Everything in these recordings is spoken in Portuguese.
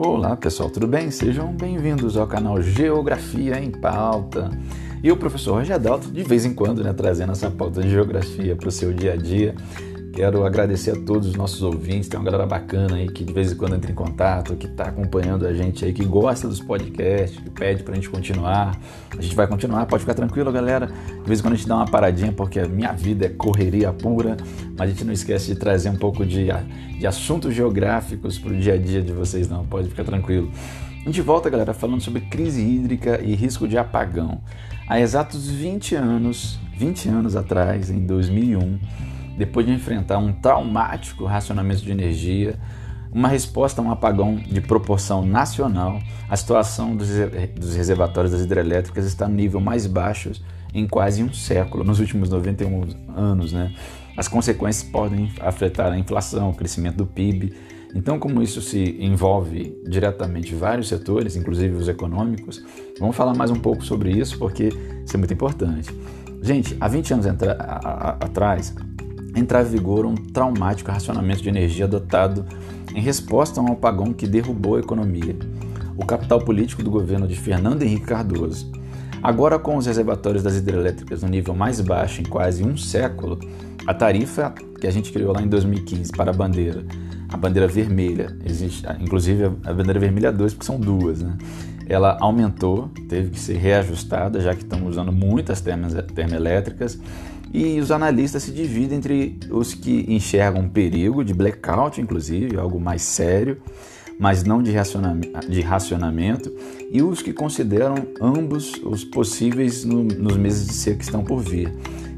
Olá pessoal, tudo bem? Sejam bem-vindos ao canal Geografia em Pauta. E o professor Roger Adalto, de vez em quando, né, trazendo essa pauta de geografia para o seu dia a dia. Quero agradecer a todos os nossos ouvintes, tem uma galera bacana aí que de vez em quando entra em contato, que está acompanhando a gente aí, que gosta dos podcasts, que pede para a gente continuar. A gente vai continuar, pode ficar tranquilo, galera. De vez em quando a gente dá uma paradinha, porque a minha vida é correria pura, mas a gente não esquece de trazer um pouco de, de assuntos geográficos para o dia a dia de vocês, não, pode ficar tranquilo. A gente volta, galera, falando sobre crise hídrica e risco de apagão. Há exatos 20 anos, 20 anos atrás, em 2001, depois de enfrentar um traumático racionamento de energia, uma resposta a um apagão de proporção nacional, a situação dos, reservatórios das hidrelétricas está no nível mais baixo em quase um século, nos últimos 91 anos. Né? As consequências podem afetar a inflação, o crescimento do PIB. Então, como isso se envolve diretamente vários setores, inclusive os econômicos, vamos falar mais um pouco sobre isso porque isso é muito importante. Gente, há 20 anos atrás, entrar em vigor um traumático racionamento de energia adotado em resposta a um apagão que derrubou a economia, o capital político do governo de Fernando Henrique Cardoso. Agora, com os reservatórios das hidrelétricas no nível mais baixo em quase um século, a tarifa que a gente criou lá em 2015 para a bandeira, a bandeira vermelha, existe, inclusive a bandeira vermelha 2, porque são duas, né? ela aumentou, teve que ser reajustada, já que estamos usando muitas termoelétricas e os analistas se dividem entre os que enxergam perigo de blackout, inclusive, algo mais sério, mas não de de racionamento, e os que consideram ambos os possíveis no, nos meses de seca que estão por vir.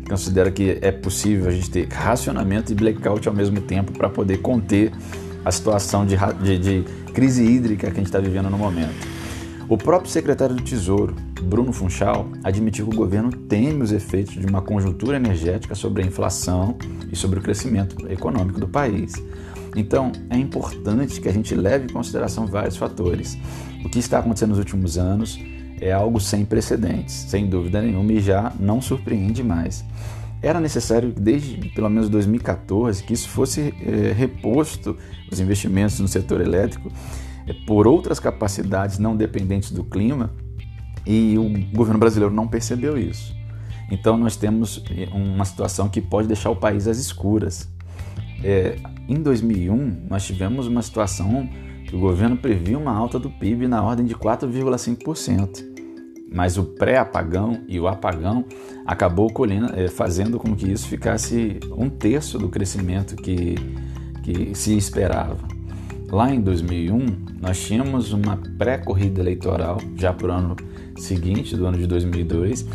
Considera que é possível a gente ter racionamento e blackout ao mesmo tempo para poder conter a situação de, de, de crise hídrica que a gente está vivendo no momento. O próprio secretário do Tesouro, Bruno Funchal, admitiu que o governo teme os efeitos de uma conjuntura energética sobre a inflação e sobre o crescimento econômico do país. Então, é importante que a gente leve em consideração vários fatores. O que está acontecendo nos últimos anos é algo sem precedentes, sem dúvida nenhuma, e já não surpreende mais. Era necessário, desde pelo menos 2014, que isso fosse é, reposto, os investimentos no setor elétrico, é, por outras capacidades não dependentes do clima e o governo brasileiro não percebeu isso. Então nós temos é, uma situação que pode deixar o país às escuras. É, em 2001 nós tivemos uma situação que o governo previa uma alta do PIB na ordem de 4,5%, mas o pré-apagão e o apagão acabou colhendo, é, fazendo com que isso ficasse um terço do crescimento que, que se esperava. Lá em 2001, nós tínhamos uma pré-corrida eleitoral, já para o ano seguinte, do ano de 2002,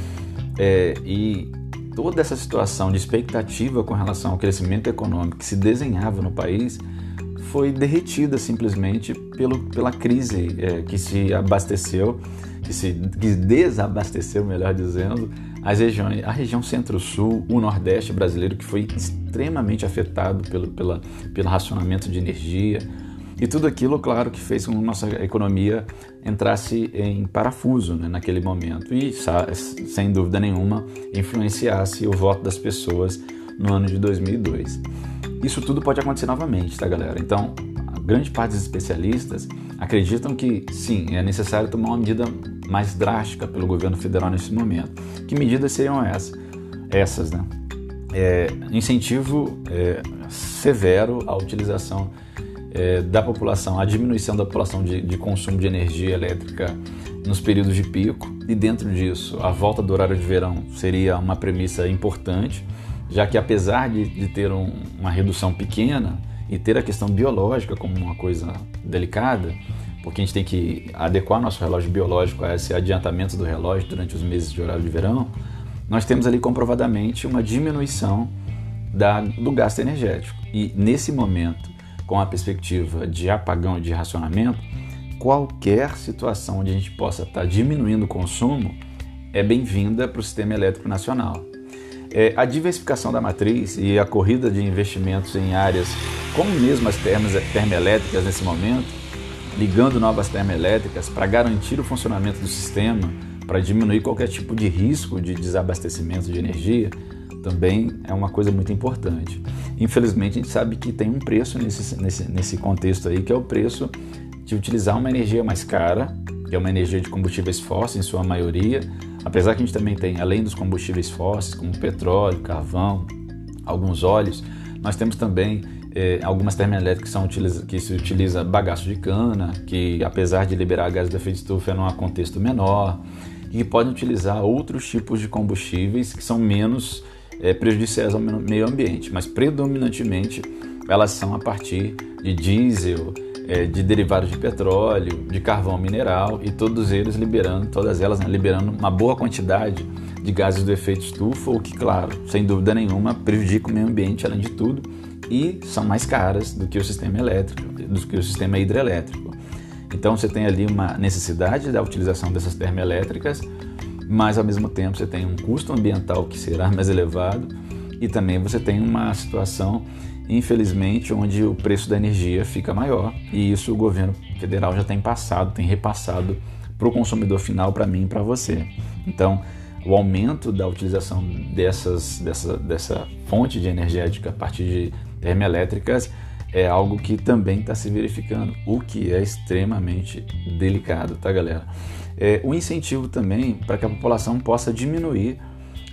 é, e toda essa situação de expectativa com relação ao crescimento econômico que se desenhava no país foi derretida simplesmente pelo, pela crise é, que se abasteceu, que se que desabasteceu, melhor dizendo, as regiões, a região centro-sul, o nordeste brasileiro, que foi extremamente afetado pelo, pela, pelo racionamento de energia, e tudo aquilo, claro, que fez com que nossa economia entrasse em parafuso né, naquele momento e, sem dúvida nenhuma, influenciasse o voto das pessoas no ano de 2002. Isso tudo pode acontecer novamente, tá, galera? Então, grande parte dos especialistas acreditam que, sim, é necessário tomar uma medida mais drástica pelo governo federal nesse momento. Que medidas seriam essas? Essas, né? É, incentivo é, severo à utilização é, da população, a diminuição da população de, de, consumo de energia elétrica nos períodos de pico, e dentro disso, a volta do horário de verão seria uma premissa importante, já que apesar de, de ter um, uma redução pequena e ter a questão biológica como uma coisa delicada, porque a gente tem que adequar nosso relógio biológico a esse adiantamento do relógio durante os meses de horário de verão, nós temos ali comprovadamente uma diminuição da, do gasto energético. E nesse momento, com a perspectiva de apagão e de racionamento, qualquer situação onde a gente possa estar diminuindo o consumo é bem-vinda para o sistema elétrico nacional. É, a diversificação da matriz e a corrida de investimentos em áreas como mesmo as termas, termoelétricas nesse momento, ligando novas termoelétricas para garantir o funcionamento do sistema, para diminuir qualquer tipo de risco de desabastecimento de energia, também é uma coisa muito importante. Infelizmente, a gente sabe que tem um preço nesse, nesse, nesse contexto aí, que é o preço de utilizar uma energia mais cara, que é uma energia de combustíveis fósseis em sua maioria, apesar que a gente também tem, além dos combustíveis fósseis, como petróleo, carvão, alguns óleos, nós temos também é, algumas termoelétricas que, são, que se utiliza bagaço de cana, que apesar de liberar gás do efeito estufa é num contexto menor, e podem utilizar outros tipos de combustíveis que são menos é, prejudiciais ao meio ambiente, mas predominantemente elas são a partir de diesel, é, de derivados de petróleo, de carvão mineral e todos eles liberando, todas elas né, liberando uma boa quantidade de gases do efeito estufa, o que, claro, sem dúvida nenhuma, prejudica o meio ambiente além de tudo e são mais caras do que o sistema elétrico, do que o sistema hidrelétrico. Então você tem ali uma necessidade da utilização dessas termoelétricas, mas ao mesmo tempo você tem um custo ambiental que será mais elevado e também você tem uma situação, infelizmente, onde o preço da energia fica maior e isso o governo federal já tem passado, tem repassado para o consumidor final, para mim e para você. Então, o aumento da utilização dessas, dessa, dessa fonte de energética a partir de termoelétricas é algo que também está se verificando, o que é extremamente delicado, tá, galera? É, o incentivo também para que a população possa diminuir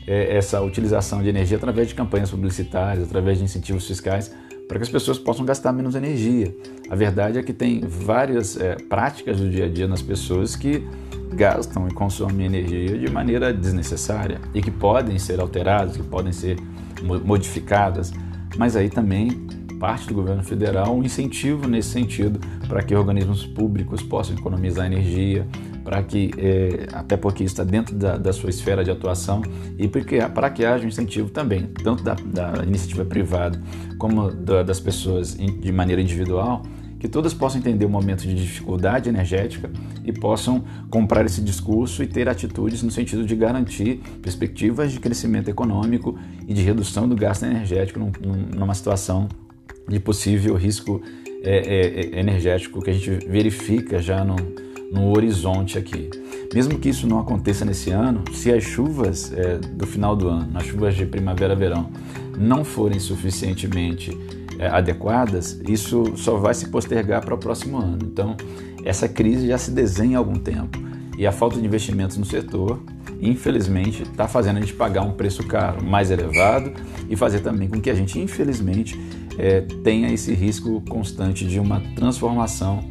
é, essa utilização de energia através de campanhas publicitárias, através de incentivos fiscais, para que as pessoas possam gastar menos energia. A verdade é que tem várias é, práticas do dia a dia nas pessoas que gastam e consomem energia de maneira desnecessária e que podem ser alteradas, que podem ser modificadas, mas aí também parte do governo federal um incentivo nesse sentido para que organismos públicos possam economizar energia, para que é, até porque está dentro da, da, sua esfera de atuação e para que haja um incentivo também, tanto da, da iniciativa privada como da, das pessoas de maneira individual, que todas possam entender o momento de dificuldade energética e possam comprar esse discurso e ter atitudes no sentido de garantir perspectivas de crescimento econômico e de redução do gasto energético num, numa situação de possível risco é, é, é, energético que a gente verifica já no, no horizonte aqui. Mesmo que isso não aconteça nesse ano, se as chuvas é, do final do ano, as chuvas de primavera-verão, não forem suficientemente é, adequadas, isso só vai se postergar para o próximo ano. Então, essa crise já se desenha há algum tempo e a falta de investimentos no setor, infelizmente, está fazendo a gente pagar um preço caro, mais elevado e fazer também com que a gente, infelizmente, é, tenha esse risco constante de uma transformação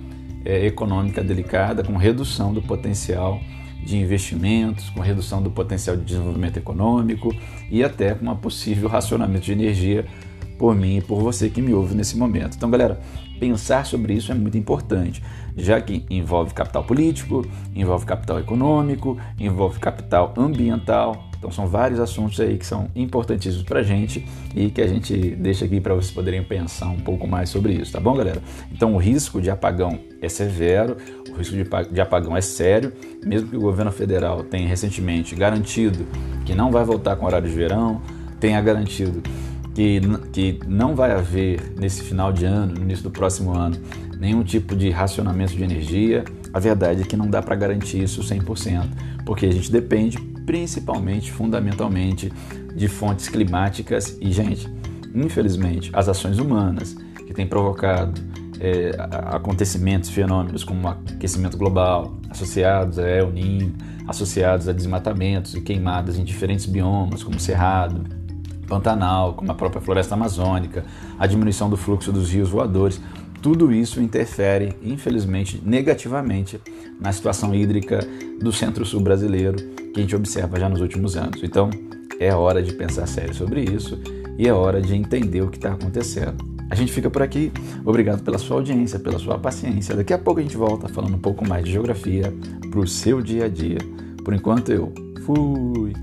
é, econômica delicada, com redução do potencial de investimentos, com redução do potencial de desenvolvimento econômico e até com uma possível racionamento de energia por mim e por você que me ouve nesse momento. Então, galera, pensar sobre isso é muito importante, já que envolve capital político, envolve capital econômico, envolve capital ambiental. Então, são vários assuntos aí que são importantíssimos para a gente e que a gente deixa aqui para vocês poderem pensar um pouco mais sobre isso, tá bom, galera? Então, o risco de apagão é severo, o risco de apagão é sério, mesmo que o governo federal tenha recentemente garantido que não vai voltar com horário de verão, tenha garantido que, que não vai haver nesse final de ano, no início do próximo ano, nenhum tipo de racionamento de energia. A verdade é que não dá para garantir isso 100%, porque a gente depende principalmente, fundamentalmente, de fontes climáticas e, gente, infelizmente, as ações humanas que têm provocado é, acontecimentos, fenômenos como aquecimento global, associados a El Niño, associados a desmatamentos e queimadas em diferentes biomas, como Cerrado, Pantanal, como a própria floresta amazônica, a diminuição do fluxo dos rios voadores, tudo isso interfere, infelizmente, negativamente na situação hídrica do centro-sul brasileiro que a gente observa já nos últimos anos. Então, é hora de pensar sério sobre isso e é hora de entender o que está acontecendo. A gente fica por aqui. Obrigado pela sua audiência, pela sua paciência. Daqui a pouco a gente volta falando um pouco mais de geografia para o seu dia a dia. Por enquanto, eu fui.